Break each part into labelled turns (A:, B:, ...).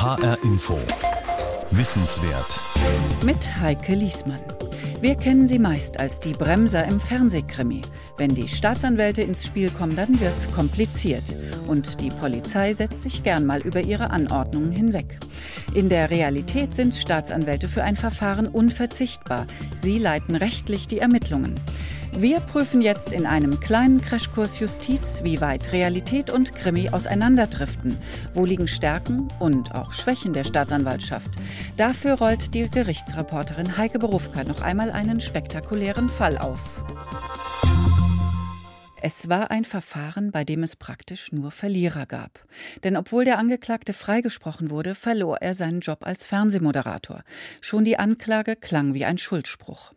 A: HR Info. Wissenswert.
B: Mit Heike Liesmann. Wir kennen sie meist als die Bremser im Fernsehkrimi. Wenn die Staatsanwälte ins Spiel kommen, dann wird's kompliziert. Und die Polizei setzt sich gern mal über ihre Anordnungen hinweg. In der Realität sind Staatsanwälte für ein Verfahren unverzichtbar. Sie leiten rechtlich die Ermittlungen. Wir prüfen jetzt in einem kleinen Crashkurs Justiz, wie weit Realität und Krimi auseinanderdriften. Wo liegen Stärken und auch Schwächen der Staatsanwaltschaft? Dafür rollt die Gerichtsreporterin Heike Berufka noch einmal einen spektakulären Fall auf. Es war ein Verfahren, bei dem es praktisch nur Verlierer gab. Denn obwohl der Angeklagte freigesprochen wurde, verlor er seinen Job als Fernsehmoderator. Schon die Anklage klang wie ein Schuldspruch.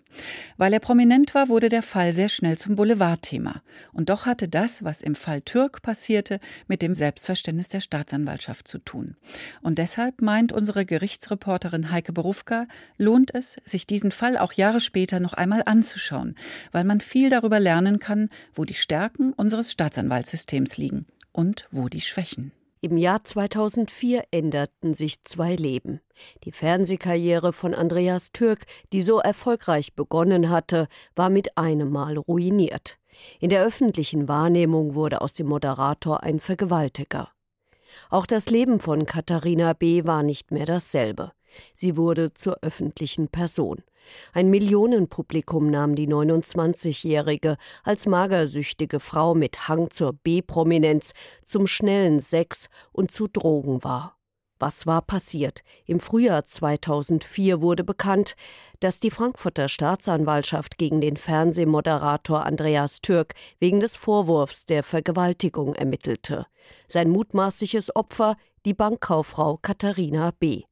B: Weil er prominent war, wurde der Fall sehr schnell zum Boulevardthema. Und doch hatte das, was im Fall Türk passierte, mit dem Selbstverständnis der Staatsanwaltschaft zu tun. Und deshalb meint unsere Gerichtsreporterin Heike Berufka, lohnt es, sich diesen Fall auch Jahre später noch einmal anzuschauen, weil man viel darüber lernen kann, wo die Stärken unseres Staatsanwaltssystems liegen und wo die Schwächen.
C: Im Jahr 2004 änderten sich zwei Leben. Die Fernsehkarriere von Andreas Türk, die so erfolgreich begonnen hatte, war mit einem Mal ruiniert. In der öffentlichen Wahrnehmung wurde aus dem Moderator ein Vergewaltiger. Auch das Leben von Katharina B. war nicht mehr dasselbe. Sie wurde zur öffentlichen Person. Ein Millionenpublikum nahm die 29-Jährige als magersüchtige Frau mit Hang zur B-Prominenz, zum schnellen Sex und zu Drogen wahr. Was war passiert? Im Frühjahr 2004 wurde bekannt, dass die Frankfurter Staatsanwaltschaft gegen den Fernsehmoderator Andreas Türk wegen des Vorwurfs der Vergewaltigung ermittelte. Sein mutmaßliches Opfer die Bankkauffrau Katharina B.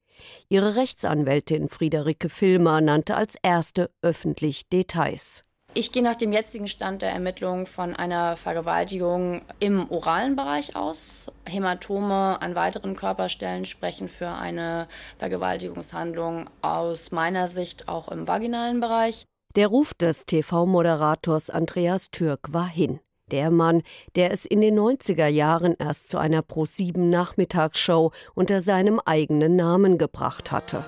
C: Ihre Rechtsanwältin Friederike Filmer nannte als erste öffentlich Details.
D: Ich gehe nach dem jetzigen Stand der Ermittlungen von einer Vergewaltigung im oralen Bereich aus. Hämatome an weiteren Körperstellen sprechen für eine Vergewaltigungshandlung aus meiner Sicht auch im vaginalen Bereich.
C: Der Ruf des TV-Moderators Andreas Türk war hin der Mann, der es in den 90er Jahren erst zu einer Pro7 Nachmittagsshow unter seinem eigenen Namen gebracht hatte.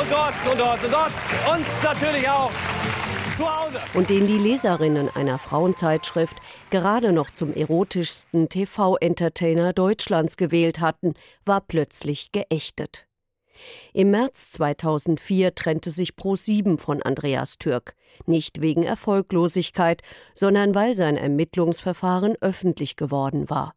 E: Und dort und dort und dort. Und natürlich auch
C: und den die Leserinnen einer Frauenzeitschrift gerade noch zum erotischsten TV-Entertainer Deutschlands gewählt hatten, war plötzlich geächtet. Im März 2004 trennte sich Pro7 von Andreas Türk, nicht wegen Erfolglosigkeit, sondern weil sein Ermittlungsverfahren öffentlich geworden war.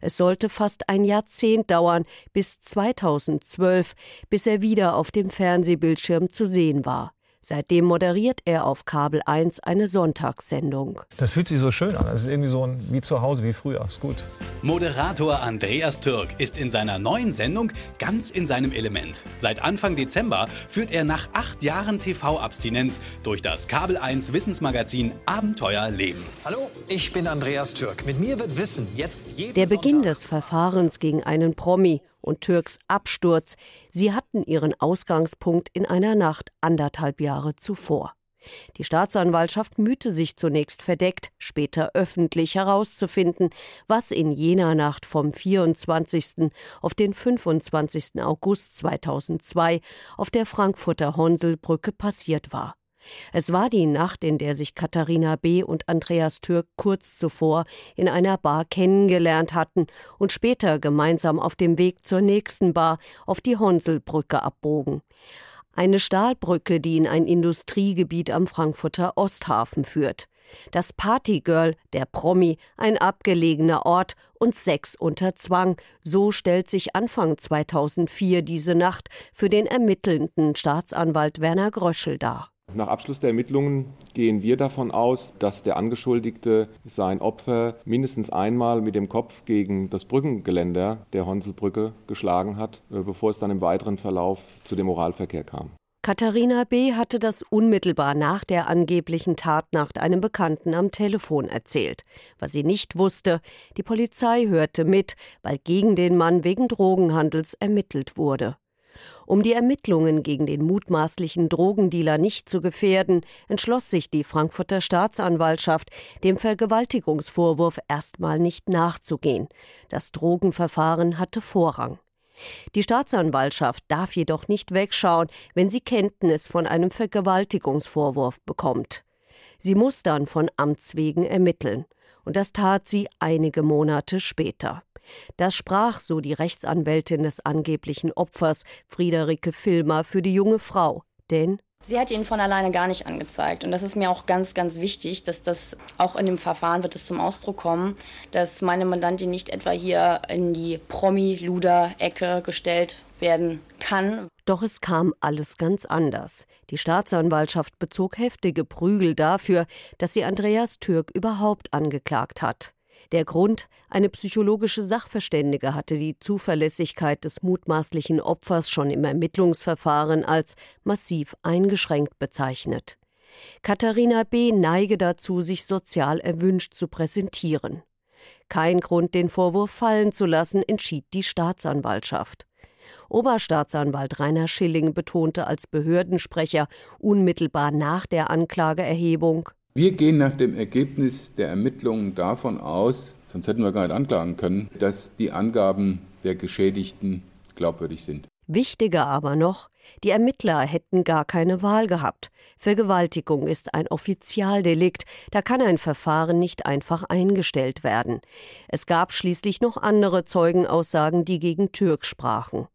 C: Es sollte fast ein Jahrzehnt dauern, bis 2012, bis er wieder auf dem Fernsehbildschirm zu sehen war. Seitdem moderiert er auf Kabel 1 eine Sonntagssendung.
F: Das fühlt sich so schön an. Es ist irgendwie so ein, wie zu Hause, wie früher. Ist gut.
G: Moderator Andreas Türk ist in seiner neuen Sendung ganz in seinem Element. Seit Anfang Dezember führt er nach acht Jahren TV-Abstinenz durch das Kabel 1 Wissensmagazin Abenteuer Leben.
H: Hallo, ich bin Andreas Türk. Mit mir wird Wissen jetzt jeden
C: Der Beginn
H: Sonntag
C: des Verfahrens gegen einen Promi und Türks Absturz, sie hatten ihren Ausgangspunkt in einer Nacht anderthalb Jahre zuvor. Die Staatsanwaltschaft mühte sich zunächst verdeckt, später öffentlich herauszufinden, was in jener Nacht vom 24. auf den 25. August 2002 auf der Frankfurter Honselbrücke passiert war. Es war die Nacht, in der sich Katharina B. und Andreas Türk kurz zuvor in einer Bar kennengelernt hatten und später gemeinsam auf dem Weg zur nächsten Bar auf die Honselbrücke abbogen. Eine Stahlbrücke, die in ein Industriegebiet am Frankfurter Osthafen führt. Das Partygirl, der Promi, ein abgelegener Ort und Sex unter Zwang. So stellt sich Anfang 2004 diese Nacht für den ermittelnden Staatsanwalt Werner Gröschel dar.
I: Nach Abschluss der Ermittlungen gehen wir davon aus, dass der Angeschuldigte sein Opfer mindestens einmal mit dem Kopf gegen das Brückengeländer der Honselbrücke geschlagen hat, äh, bevor es dann im weiteren Verlauf zu dem Oralverkehr kam.
C: Katharina B. hatte das unmittelbar nach der angeblichen Tatnacht einem Bekannten am Telefon erzählt. Was sie nicht wusste, die Polizei hörte mit, weil gegen den Mann wegen Drogenhandels ermittelt wurde. Um die Ermittlungen gegen den mutmaßlichen Drogendealer nicht zu gefährden, entschloss sich die Frankfurter Staatsanwaltschaft, dem Vergewaltigungsvorwurf erstmal nicht nachzugehen. Das Drogenverfahren hatte Vorrang. Die Staatsanwaltschaft darf jedoch nicht wegschauen, wenn sie Kenntnis von einem Vergewaltigungsvorwurf bekommt. Sie muss dann von Amts wegen ermitteln. Und das tat sie einige Monate später. Das sprach, so die Rechtsanwältin des angeblichen Opfers, Friederike Filmer, für die junge Frau. Denn
D: Sie hat ihn von alleine gar nicht angezeigt. Und das ist mir auch ganz, ganz wichtig, dass das auch in dem Verfahren wird es zum Ausdruck kommen, dass meine Mandantin nicht etwa hier in die Promi-Luder-Ecke gestellt werden kann.
C: Doch es kam alles ganz anders. Die Staatsanwaltschaft bezog heftige Prügel dafür, dass sie Andreas Türk überhaupt angeklagt hat. Der Grund, eine psychologische Sachverständige hatte die Zuverlässigkeit des mutmaßlichen Opfers schon im Ermittlungsverfahren als massiv eingeschränkt bezeichnet. Katharina B. neige dazu, sich sozial erwünscht zu präsentieren. Kein Grund, den Vorwurf fallen zu lassen, entschied die Staatsanwaltschaft. Oberstaatsanwalt Rainer Schilling betonte als Behördensprecher unmittelbar nach der Anklageerhebung
J: wir gehen nach dem Ergebnis der Ermittlungen davon aus, sonst hätten wir gar nicht anklagen können, dass die Angaben der Geschädigten glaubwürdig sind.
C: Wichtiger aber noch, die Ermittler hätten gar keine Wahl gehabt. Vergewaltigung ist ein Offizialdelikt, da kann ein Verfahren nicht einfach eingestellt werden. Es gab schließlich noch andere Zeugenaussagen, die gegen Türk sprachen.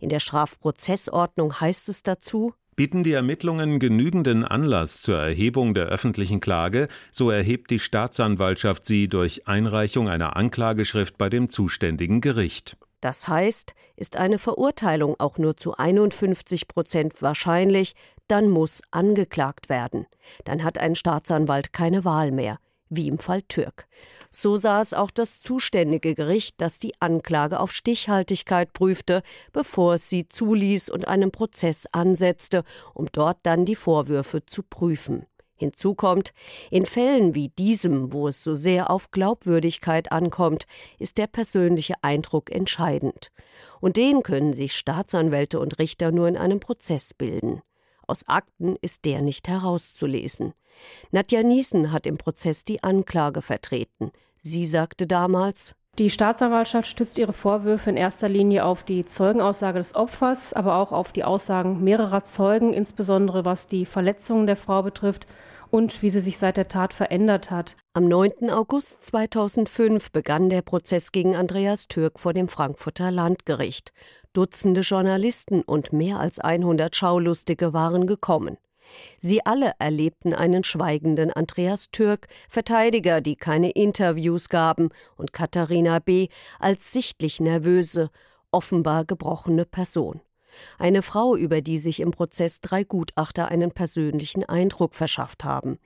C: In der Strafprozessordnung heißt es dazu
K: Bieten die Ermittlungen genügenden Anlass zur Erhebung der öffentlichen Klage, so erhebt die Staatsanwaltschaft sie durch Einreichung einer Anklageschrift bei dem zuständigen Gericht.
C: Das heißt, ist eine Verurteilung auch nur zu 51 Prozent wahrscheinlich, dann muss angeklagt werden. Dann hat ein Staatsanwalt keine Wahl mehr wie im Fall Türk. So sah es auch das zuständige Gericht, das die Anklage auf Stichhaltigkeit prüfte, bevor es sie zuließ und einen Prozess ansetzte, um dort dann die Vorwürfe zu prüfen. Hinzu kommt, in Fällen wie diesem, wo es so sehr auf Glaubwürdigkeit ankommt, ist der persönliche Eindruck entscheidend. Und den können sich Staatsanwälte und Richter nur in einem Prozess bilden. Aus Akten ist der nicht herauszulesen. Nadja Niesen hat im Prozess die Anklage vertreten. Sie sagte damals,
L: die Staatsanwaltschaft stützt ihre Vorwürfe in erster Linie auf die Zeugenaussage des Opfers, aber auch auf die Aussagen mehrerer Zeugen, insbesondere was die Verletzungen der Frau betrifft und wie sie sich seit der Tat verändert hat.
C: Am 9. August 2005 begann der Prozess gegen Andreas Türk vor dem Frankfurter Landgericht. Dutzende Journalisten und mehr als 100 Schaulustige waren gekommen. Sie alle erlebten einen schweigenden Andreas Türk, Verteidiger, die keine Interviews gaben, und Katharina B. als sichtlich nervöse, offenbar gebrochene Person. Eine Frau, über die sich im Prozess drei Gutachter einen persönlichen Eindruck verschafft haben.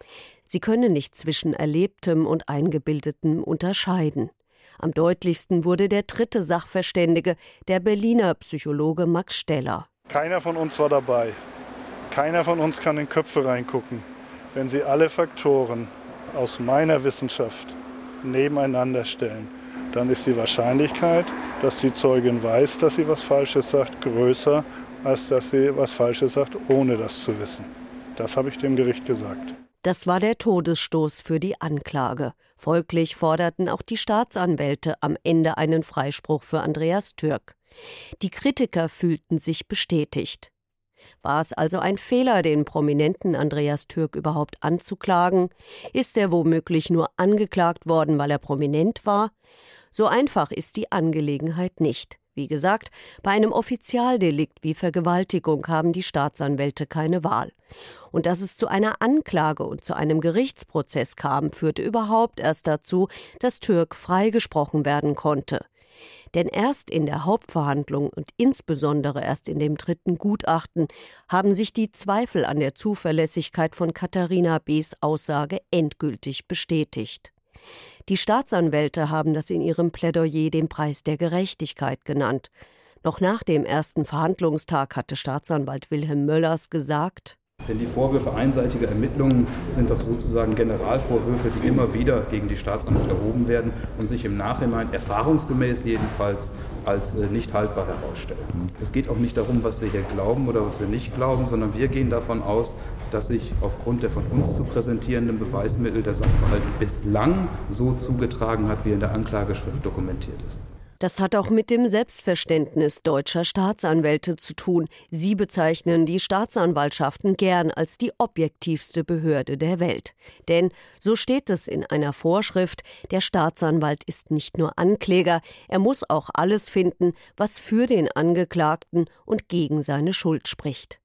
C: Sie könne nicht zwischen Erlebtem und Eingebildetem unterscheiden. Am deutlichsten wurde der dritte Sachverständige, der Berliner Psychologe Max Steller.
M: Keiner von uns war dabei. Keiner von uns kann in Köpfe reingucken. Wenn Sie alle Faktoren aus meiner Wissenschaft nebeneinander stellen, dann ist die Wahrscheinlichkeit, dass die Zeugin weiß, dass sie was Falsches sagt, größer, als dass sie was Falsches sagt, ohne das zu wissen. Das habe ich dem Gericht gesagt.
C: Das war der Todesstoß für die Anklage. Folglich forderten auch die Staatsanwälte am Ende einen Freispruch für Andreas Türk. Die Kritiker fühlten sich bestätigt. War es also ein Fehler, den prominenten Andreas Türk überhaupt anzuklagen? Ist er womöglich nur angeklagt worden, weil er prominent war? So einfach ist die Angelegenheit nicht. Wie gesagt, bei einem Offizialdelikt wie Vergewaltigung haben die Staatsanwälte keine Wahl. Und dass es zu einer Anklage und zu einem Gerichtsprozess kam, führte überhaupt erst dazu, dass Türk freigesprochen werden konnte. Denn erst in der Hauptverhandlung und insbesondere erst in dem dritten Gutachten haben sich die Zweifel an der Zuverlässigkeit von Katharina B.s Aussage endgültig bestätigt. Die Staatsanwälte haben das in ihrem Plädoyer den Preis der Gerechtigkeit genannt. Noch nach dem ersten Verhandlungstag hatte Staatsanwalt Wilhelm Möllers gesagt,
N: denn die Vorwürfe einseitiger Ermittlungen sind doch sozusagen Generalvorwürfe, die immer wieder gegen die Staatsanwälte erhoben werden und sich im Nachhinein erfahrungsgemäß jedenfalls als äh, nicht haltbar herausstellen. Es geht auch nicht darum, was wir hier glauben oder was wir nicht glauben, sondern wir gehen davon aus, dass sich aufgrund der von uns zu präsentierenden Beweismittel der Sachverhalt bislang so zugetragen hat, wie in der Anklageschrift dokumentiert ist.
C: Das hat auch mit dem Selbstverständnis deutscher Staatsanwälte zu tun. Sie bezeichnen die Staatsanwaltschaften gern als die objektivste Behörde der Welt. Denn, so steht es in einer Vorschrift, der Staatsanwalt ist nicht nur Ankläger, er muss auch alles finden, was für den Angeklagten und gegen seine Schuld spricht.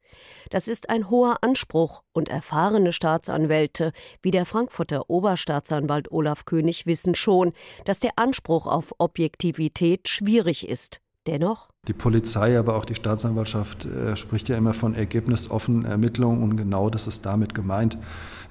C: Das ist ein hoher Anspruch und erfahrene Staatsanwälte wie der Frankfurter Oberstaatsanwalt Olaf König wissen schon, dass der Anspruch auf Objektivität schwierig ist. Dennoch
O: die Polizei, aber auch die Staatsanwaltschaft äh, spricht ja immer von ergebnisoffenen Ermittlungen und genau das ist damit gemeint.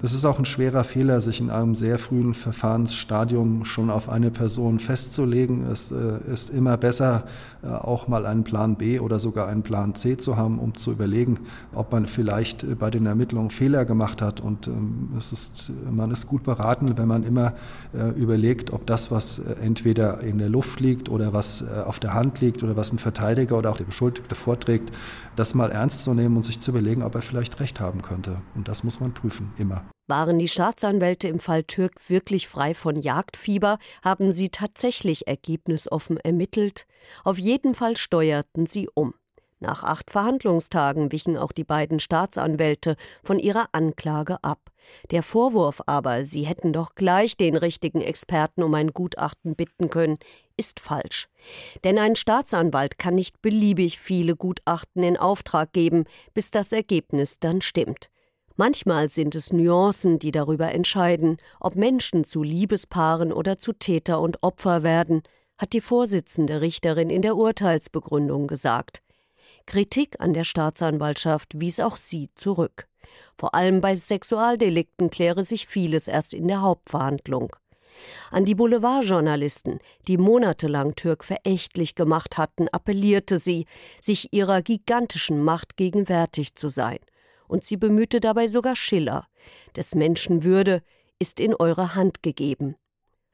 O: Es ist auch ein schwerer Fehler, sich in einem sehr frühen Verfahrensstadium schon auf eine Person festzulegen. Es äh, ist immer besser, äh, auch mal einen Plan B oder sogar einen Plan C zu haben, um zu überlegen, ob man vielleicht äh, bei den Ermittlungen Fehler gemacht hat. Und ähm, es ist, man ist gut beraten, wenn man immer äh, überlegt, ob das, was äh, entweder in der Luft liegt oder was auf der Hand liegt oder was ein Verteidiger Verteidiger oder auch der Beschuldigte vorträgt, das mal ernst zu nehmen und sich zu überlegen, ob er vielleicht recht haben könnte. Und das muss man prüfen, immer.
C: Waren die Staatsanwälte im Fall Türk wirklich frei von Jagdfieber? Haben sie tatsächlich ergebnisoffen ermittelt? Auf jeden Fall steuerten sie um. Nach acht Verhandlungstagen wichen auch die beiden Staatsanwälte von ihrer Anklage ab. Der Vorwurf aber, sie hätten doch gleich den richtigen Experten um ein Gutachten bitten können, ist falsch. Denn ein Staatsanwalt kann nicht beliebig viele Gutachten in Auftrag geben, bis das Ergebnis dann stimmt. Manchmal sind es Nuancen, die darüber entscheiden, ob Menschen zu Liebespaaren oder zu Täter und Opfer werden, hat die Vorsitzende Richterin in der Urteilsbegründung gesagt. Kritik an der Staatsanwaltschaft wies auch sie zurück. Vor allem bei Sexualdelikten kläre sich vieles erst in der Hauptverhandlung. An die Boulevardjournalisten, die monatelang Türk verächtlich gemacht hatten, appellierte sie, sich ihrer gigantischen Macht gegenwärtig zu sein. Und sie bemühte dabei sogar Schiller. Des Menschen Würde ist in eure Hand gegeben.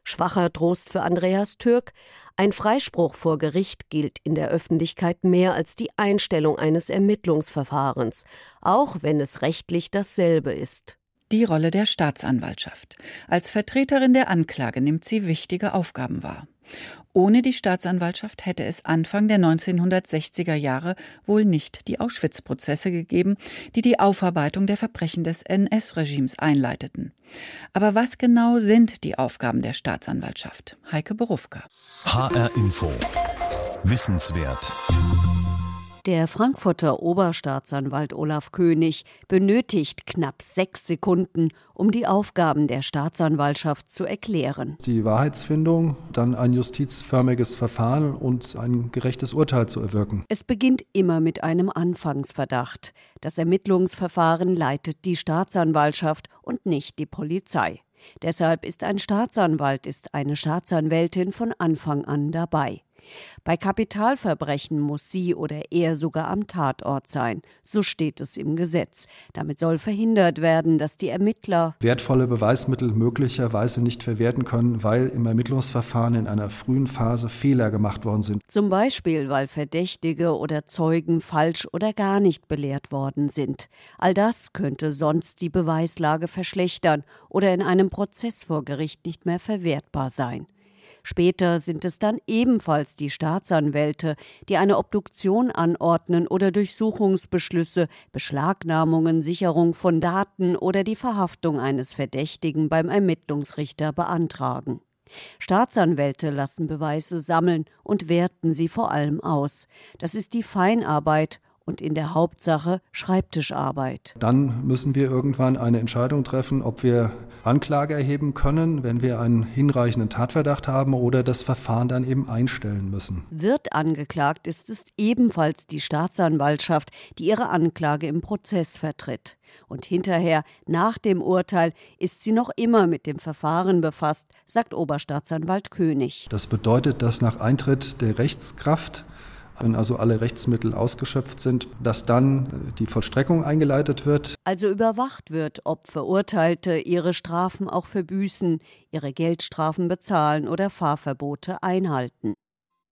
C: Schwacher Trost für Andreas Türk, ein Freispruch vor Gericht gilt in der Öffentlichkeit mehr als die Einstellung eines Ermittlungsverfahrens, auch wenn es rechtlich dasselbe ist.
B: Die Rolle der Staatsanwaltschaft. Als Vertreterin der Anklage nimmt sie wichtige Aufgaben wahr. Ohne die Staatsanwaltschaft hätte es Anfang der 1960er Jahre wohl nicht die Auschwitz-Prozesse gegeben, die die Aufarbeitung der Verbrechen des NS-Regimes einleiteten. Aber was genau sind die Aufgaben der Staatsanwaltschaft? Heike Berufka.
A: HR Info. Wissenswert.
C: Der Frankfurter Oberstaatsanwalt Olaf König benötigt knapp sechs Sekunden, um die Aufgaben der Staatsanwaltschaft zu erklären.
O: Die Wahrheitsfindung, dann ein justizförmiges Verfahren und ein gerechtes Urteil zu erwirken.
C: Es beginnt immer mit einem Anfangsverdacht. Das Ermittlungsverfahren leitet die Staatsanwaltschaft und nicht die Polizei. Deshalb ist ein Staatsanwalt, ist eine Staatsanwältin von Anfang an dabei. Bei Kapitalverbrechen muss sie oder er sogar am Tatort sein. So steht es im Gesetz. Damit soll verhindert werden, dass die Ermittler
O: wertvolle Beweismittel möglicherweise nicht verwerten können, weil im Ermittlungsverfahren in einer frühen Phase Fehler gemacht worden sind.
C: Zum Beispiel, weil Verdächtige oder Zeugen falsch oder gar nicht belehrt worden sind. All das könnte sonst die Beweislage verschlechtern oder in einem Prozess vor Gericht nicht mehr verwertbar sein. Später sind es dann ebenfalls die Staatsanwälte, die eine Obduktion anordnen oder Durchsuchungsbeschlüsse, Beschlagnahmungen, Sicherung von Daten oder die Verhaftung eines Verdächtigen beim Ermittlungsrichter beantragen. Staatsanwälte lassen Beweise sammeln und werten sie vor allem aus. Das ist die Feinarbeit und in der Hauptsache Schreibtischarbeit.
O: Dann müssen wir irgendwann eine Entscheidung treffen, ob wir Anklage erheben können, wenn wir einen hinreichenden Tatverdacht haben oder das Verfahren dann eben einstellen müssen.
C: Wird angeklagt, ist es ebenfalls die Staatsanwaltschaft, die ihre Anklage im Prozess vertritt. Und hinterher, nach dem Urteil, ist sie noch immer mit dem Verfahren befasst, sagt Oberstaatsanwalt König.
O: Das bedeutet, dass nach Eintritt der Rechtskraft wenn also alle Rechtsmittel ausgeschöpft sind, dass dann die Vollstreckung eingeleitet wird.
C: Also überwacht wird, ob Verurteilte ihre Strafen auch verbüßen, ihre Geldstrafen bezahlen oder Fahrverbote einhalten.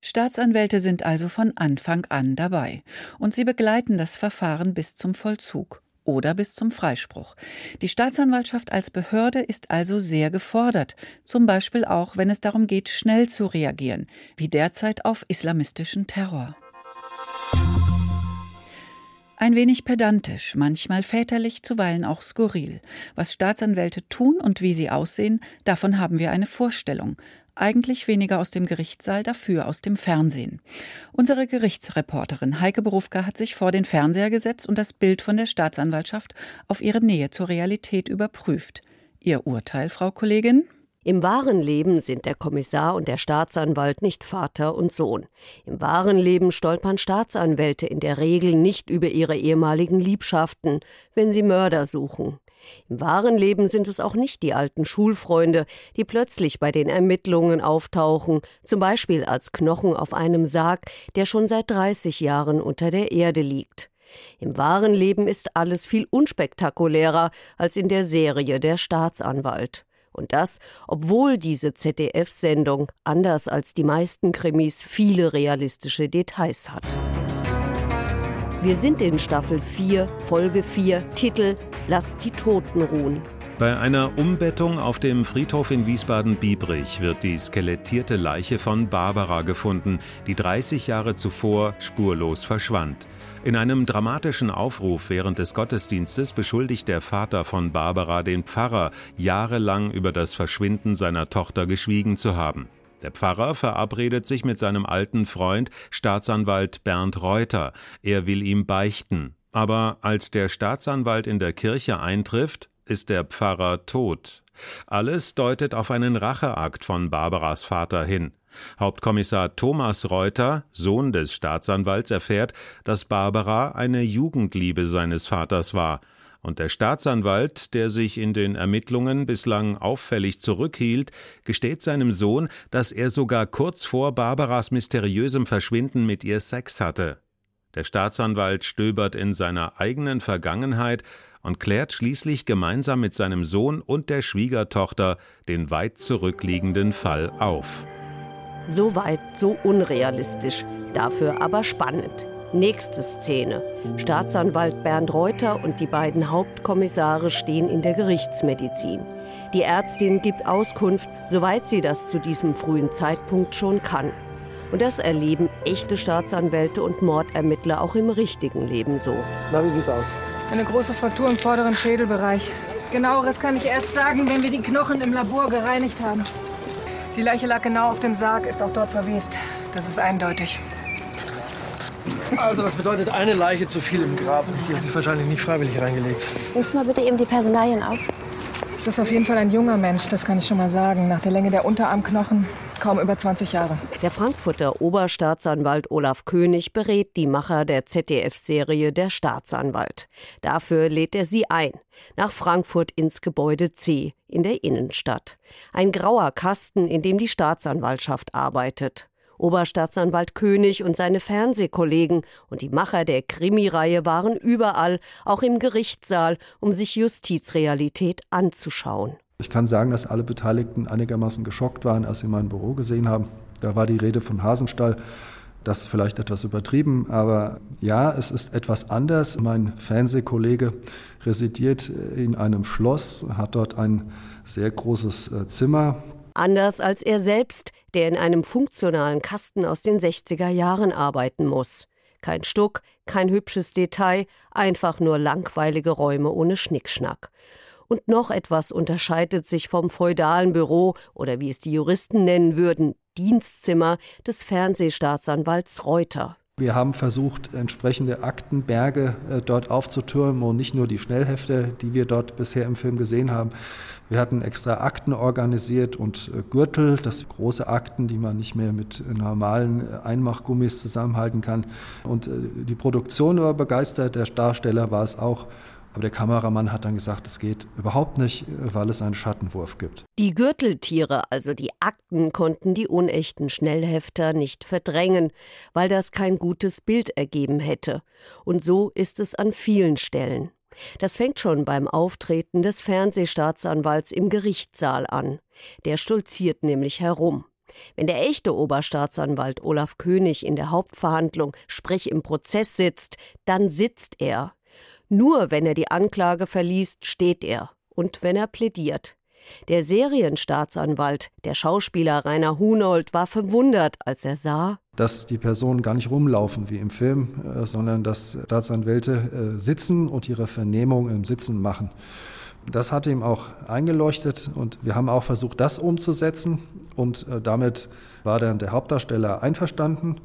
B: Staatsanwälte sind also von Anfang an dabei und sie begleiten das Verfahren bis zum Vollzug oder bis zum Freispruch. Die Staatsanwaltschaft als Behörde ist also sehr gefordert, zum Beispiel auch, wenn es darum geht, schnell zu reagieren, wie derzeit auf islamistischen Terror. Ein wenig pedantisch, manchmal väterlich, zuweilen auch skurril. Was Staatsanwälte tun und wie sie aussehen, davon haben wir eine Vorstellung eigentlich weniger aus dem Gerichtssaal, dafür aus dem Fernsehen. Unsere Gerichtsreporterin Heike Berufka hat sich vor den Fernseher gesetzt und das Bild von der Staatsanwaltschaft auf ihre Nähe zur Realität überprüft. Ihr Urteil, Frau Kollegin?
C: Im wahren Leben sind der Kommissar und der Staatsanwalt nicht Vater und Sohn. Im wahren Leben stolpern Staatsanwälte in der Regel nicht über ihre ehemaligen Liebschaften, wenn sie Mörder suchen. Im wahren Leben sind es auch nicht die alten Schulfreunde, die plötzlich bei den Ermittlungen auftauchen, zum Beispiel als Knochen auf einem Sarg, der schon seit 30 Jahren unter der Erde liegt. Im wahren Leben ist alles viel unspektakulärer als in der Serie Der Staatsanwalt. Und das, obwohl diese ZDF-Sendung, anders als die meisten Krimis, viele realistische Details hat. Wir sind in Staffel 4, Folge 4, Titel Lass die Toten ruhen.
K: Bei einer Umbettung auf dem Friedhof in Wiesbaden-Biebrich wird die skelettierte Leiche von Barbara gefunden, die 30 Jahre zuvor spurlos verschwand. In einem dramatischen Aufruf während des Gottesdienstes beschuldigt der Vater von Barbara den Pfarrer, jahrelang über das Verschwinden seiner Tochter geschwiegen zu haben. Der Pfarrer verabredet sich mit seinem alten Freund Staatsanwalt Bernd Reuter. Er will ihm beichten. Aber als der Staatsanwalt in der Kirche eintrifft, ist der Pfarrer tot. Alles deutet auf einen Racheakt von Barbaras Vater hin. Hauptkommissar Thomas Reuter, Sohn des Staatsanwalts, erfährt, dass Barbara eine Jugendliebe seines Vaters war und der Staatsanwalt, der sich in den Ermittlungen bislang auffällig zurückhielt, gesteht seinem Sohn, dass er sogar kurz vor Barbaras mysteriösem Verschwinden mit ihr Sex hatte. Der Staatsanwalt stöbert in seiner eigenen Vergangenheit und klärt schließlich gemeinsam mit seinem Sohn und der Schwiegertochter den weit zurückliegenden Fall auf.
C: So weit, so unrealistisch, dafür aber spannend. Nächste Szene. Staatsanwalt Bernd Reuter und die beiden Hauptkommissare stehen in der Gerichtsmedizin. Die Ärztin gibt Auskunft, soweit sie das zu diesem frühen Zeitpunkt schon kann. Und das erleben echte Staatsanwälte und Mordermittler auch im richtigen Leben so.
P: Na, wie sieht's aus?
Q: Eine große Fraktur im vorderen Schädelbereich. Genaueres kann ich erst sagen, wenn wir die Knochen im Labor gereinigt haben. Die Leiche lag genau auf dem Sarg, ist auch dort verwest. Das ist eindeutig.
P: Also das bedeutet eine Leiche zu viel im Grab. Die hat sich wahrscheinlich nicht freiwillig reingelegt.
R: Nimmst du mal bitte eben die Personalien auf?
Q: Es ist auf jeden Fall ein junger Mensch, das kann ich schon mal sagen. Nach der Länge der Unterarmknochen kaum über 20 Jahre.
C: Der Frankfurter Oberstaatsanwalt Olaf König berät die Macher der ZDF-Serie Der Staatsanwalt. Dafür lädt er sie ein. Nach Frankfurt ins Gebäude C in der Innenstadt. Ein grauer Kasten, in dem die Staatsanwaltschaft arbeitet. Oberstaatsanwalt König und seine Fernsehkollegen und die Macher der Krimireihe waren überall, auch im Gerichtssaal, um sich Justizrealität anzuschauen.
O: Ich kann sagen, dass alle Beteiligten einigermaßen geschockt waren, als sie mein Büro gesehen haben. Da war die Rede von Hasenstall. Das ist vielleicht etwas übertrieben, aber ja, es ist etwas anders. Mein Fernsehkollege residiert in einem Schloss, hat dort ein sehr großes äh, Zimmer.
C: Anders als er selbst, der in einem funktionalen Kasten aus den 60er Jahren arbeiten muss. Kein Stuck, kein hübsches Detail, einfach nur langweilige Räume ohne Schnickschnack. Und noch etwas unterscheidet sich vom feudalen Büro oder wie es die Juristen nennen würden, Dienstzimmer des Fernsehstaatsanwalts Reuter.
O: Wir haben versucht, entsprechende Aktenberge äh, dort aufzutürmen und nicht nur die Schnellhefte, die wir dort bisher im Film gesehen haben. Wir hatten extra Akten organisiert und äh, Gürtel, das große Akten, die man nicht mehr mit normalen äh, Einmachgummis zusammenhalten kann. Und die Produktion war begeistert, der Darsteller war es auch. Aber der Kameramann hat dann gesagt, es geht überhaupt nicht, weil es einen Schattenwurf gibt.
C: Die Gürteltiere, also die Akten, konnten die unechten Schnellhefter nicht verdrängen, weil das kein gutes Bild ergeben hätte. Und so ist es an vielen Stellen. Das fängt schon beim Auftreten des Fernsehstaatsanwalts im Gerichtssaal an. Der stolziert nämlich herum. Wenn der echte Oberstaatsanwalt Olaf König in der Hauptverhandlung, sprich im Prozess sitzt, dann sitzt er. Nur wenn er die Anklage verliest, steht er. Und wenn er plädiert. Der Serienstaatsanwalt, der Schauspieler Rainer Hunold, war verwundert, als er sah,
O: dass die Personen gar nicht rumlaufen wie im Film, äh, sondern dass Staatsanwälte äh, sitzen und ihre Vernehmung im Sitzen machen. Das hat ihm auch eingeleuchtet und wir haben auch versucht, das umzusetzen und äh, damit war dann der Hauptdarsteller einverstanden.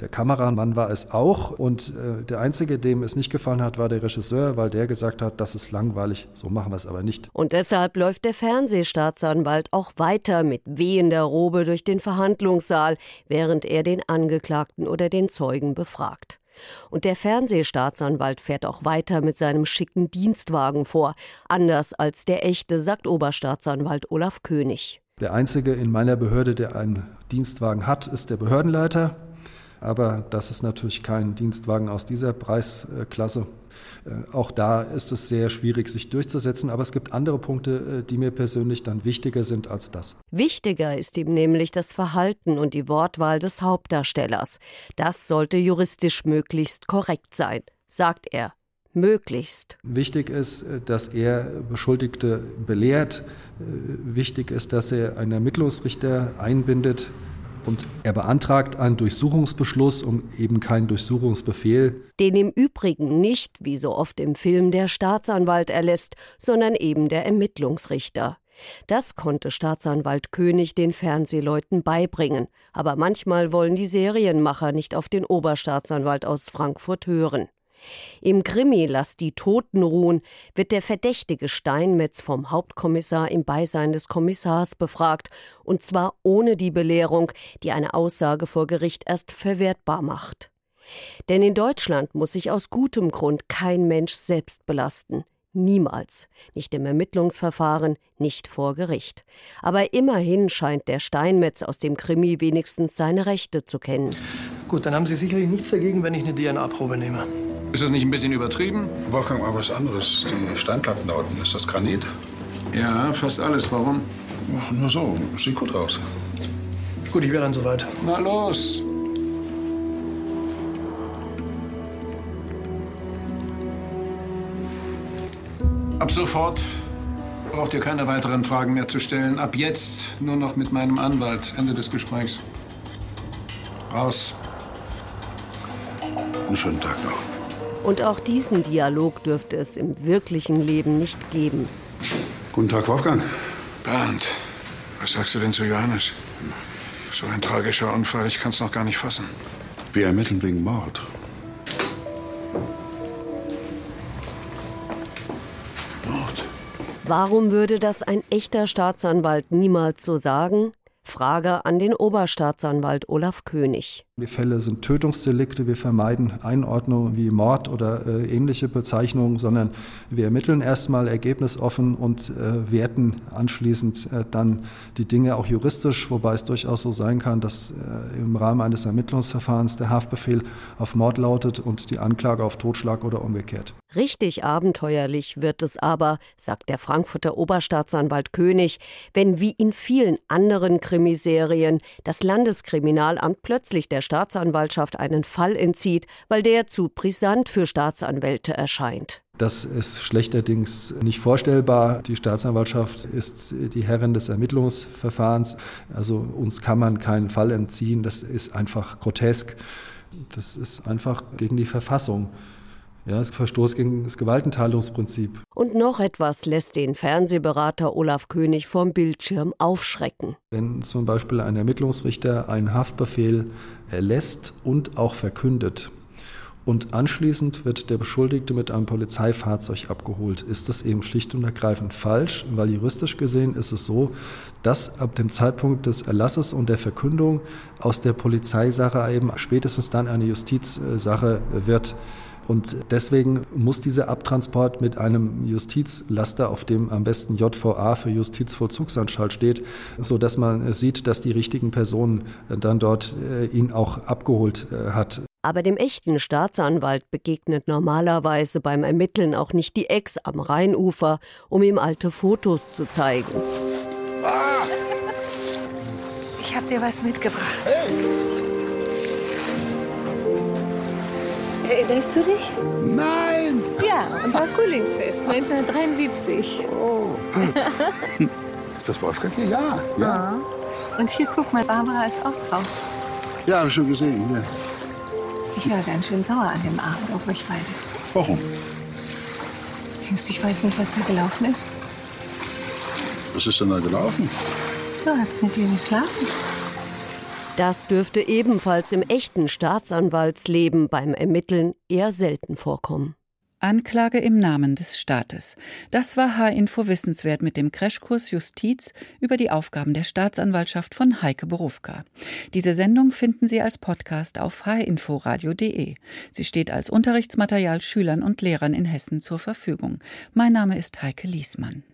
O: Der Kameramann war es auch und äh, der Einzige, dem es nicht gefallen hat, war der Regisseur, weil der gesagt hat, das ist langweilig, so machen wir es aber nicht.
C: Und deshalb läuft der Fernsehstaatsanwalt auch weiter mit wehender Robe durch den Verhandlungssaal, während er den Angeklagten oder den Zeugen befragt. Und der Fernsehstaatsanwalt fährt auch weiter mit seinem schicken Dienstwagen vor, anders als der echte, sagt Oberstaatsanwalt Olaf König.
O: Der einzige in meiner Behörde, der einen Dienstwagen hat, ist der Behördenleiter. Aber das ist natürlich kein Dienstwagen aus dieser Preisklasse. Äh, auch da ist es sehr schwierig, sich durchzusetzen. Aber es gibt andere Punkte, äh, die mir persönlich dann wichtiger sind als das.
C: Wichtiger ist ihm nämlich das Verhalten und die Wortwahl des Hauptdarstellers. Das sollte juristisch möglichst korrekt sein, sagt er. Möglichst.
O: Wichtig ist, äh, dass er Beschuldigte belehrt. Wichtig ist, dass er einen Ermittlungsrichter einbindet, und er beantragt einen Durchsuchungsbeschluss und eben keinen Durchsuchungsbefehl.
C: Den im Übrigen nicht, wie so oft im Film, der Staatsanwalt erlässt, sondern eben der Ermittlungsrichter. Das konnte Staatsanwalt König den Fernsehleuten beibringen, aber manchmal wollen die Serienmacher nicht auf den Oberstaatsanwalt aus Frankfurt hören. Im Krimi Lass die Toten ruhen wird der verdächtige Steinmetz vom Hauptkommissar im Beisein des Kommissars befragt, und zwar ohne die Belehrung, die eine Aussage vor Gericht erst verwertbar macht. Denn in Deutschland muss sich aus gutem Grund kein Mensch selbst belasten. Niemals. Nicht im Ermittlungsverfahren, nicht vor Gericht. Aber immerhin scheint der Steinmetz aus dem Krimi wenigstens seine Rechte zu kennen.
P: Gut, dann haben Sie sicherlich nichts dagegen, wenn ich eine DNA-Probe nehme.
S: Ist das nicht ein bisschen übertrieben?
T: Wolfgang, mal was anderes. Die Steinplatten da unten, ist das Granit?
S: Ja, fast alles. Warum?
T: Nur so. Sieht gut aus.
P: Gut, ich wäre dann soweit.
S: Na los. Ab sofort braucht ihr keine weiteren Fragen mehr zu stellen. Ab jetzt nur noch mit meinem Anwalt. Ende des Gesprächs. Raus.
T: Einen schönen Tag noch.
C: Und auch diesen Dialog dürfte es im wirklichen Leben nicht geben.
T: Guten Tag, Wolfgang.
S: Bernd, was sagst du denn zu Johannes? So ein tragischer Unfall, ich kann es noch gar nicht fassen.
T: Wir ermitteln wegen Mord.
C: Mord. Warum würde das ein echter Staatsanwalt niemals so sagen? Frage an den Oberstaatsanwalt Olaf König.
O: Die Fälle sind Tötungsdelikte. Wir vermeiden Einordnungen wie Mord oder äh, ähnliche Bezeichnungen, sondern wir ermitteln erstmal ergebnisoffen und äh, werten anschließend äh, dann die Dinge auch juristisch, wobei es durchaus so sein kann, dass äh, im Rahmen eines Ermittlungsverfahrens der Haftbefehl auf Mord lautet und die Anklage auf Totschlag oder umgekehrt.
C: Richtig abenteuerlich wird es aber, sagt der Frankfurter Oberstaatsanwalt König, wenn wie in vielen anderen Krimiserien das Landeskriminalamt plötzlich der Staatsanwaltschaft einen Fall entzieht, weil der zu brisant für Staatsanwälte erscheint.
O: Das ist schlechterdings nicht vorstellbar. Die Staatsanwaltschaft ist die Herrin des Ermittlungsverfahrens. Also uns kann man keinen Fall entziehen. Das ist einfach grotesk. Das ist einfach gegen die Verfassung. Ja, es Verstoß gegen das Gewaltenteilungsprinzip.
C: Und noch etwas lässt den Fernsehberater Olaf König vom Bildschirm aufschrecken.
O: Wenn zum Beispiel ein Ermittlungsrichter einen Haftbefehl erlässt und auch verkündet, und anschließend wird der Beschuldigte mit einem Polizeifahrzeug abgeholt. Ist das eben schlicht und ergreifend falsch, weil juristisch gesehen ist es so, dass ab dem Zeitpunkt des Erlasses und der Verkündung aus der Polizeisache eben spätestens dann eine Justizsache wird. Und deswegen muss dieser Abtransport mit einem Justizlaster, auf dem am besten JVA für Justizvollzugsanstalt steht, so dass man sieht, dass die richtigen Personen dann dort äh, ihn auch abgeholt äh, hat.
C: Aber dem echten Staatsanwalt begegnet normalerweise beim Ermitteln auch nicht die Ex am Rheinufer, um ihm alte Fotos zu zeigen.
U: Ich habe dir was mitgebracht. Erinnerst du dich?
T: Nein!
U: Ja, unser Frühlingsfest 1973.
T: Oh. ist das Wolfgang hier? Ja. ja.
U: Ah. Und hier, guck mal, Barbara ist auch drauf.
T: Ja, habe ich schon gesehen. Ja.
U: Ich war ganz schön sauer an dem Abend auf euch beide.
T: Warum?
U: Denkst du, ich weiß nicht, was da gelaufen ist?
T: Was ist denn da gelaufen?
U: Du hast mit ihr geschlafen.
C: Das dürfte ebenfalls im echten Staatsanwaltsleben beim Ermitteln eher selten vorkommen.
B: Anklage im Namen des Staates. Das war H-Info Wissenswert mit dem Crashkurs Justiz über die Aufgaben der Staatsanwaltschaft von Heike Berufka. Diese Sendung finden Sie als Podcast auf hinforadio.de. Sie steht als Unterrichtsmaterial Schülern und Lehrern in Hessen zur Verfügung. Mein Name ist Heike Liesmann.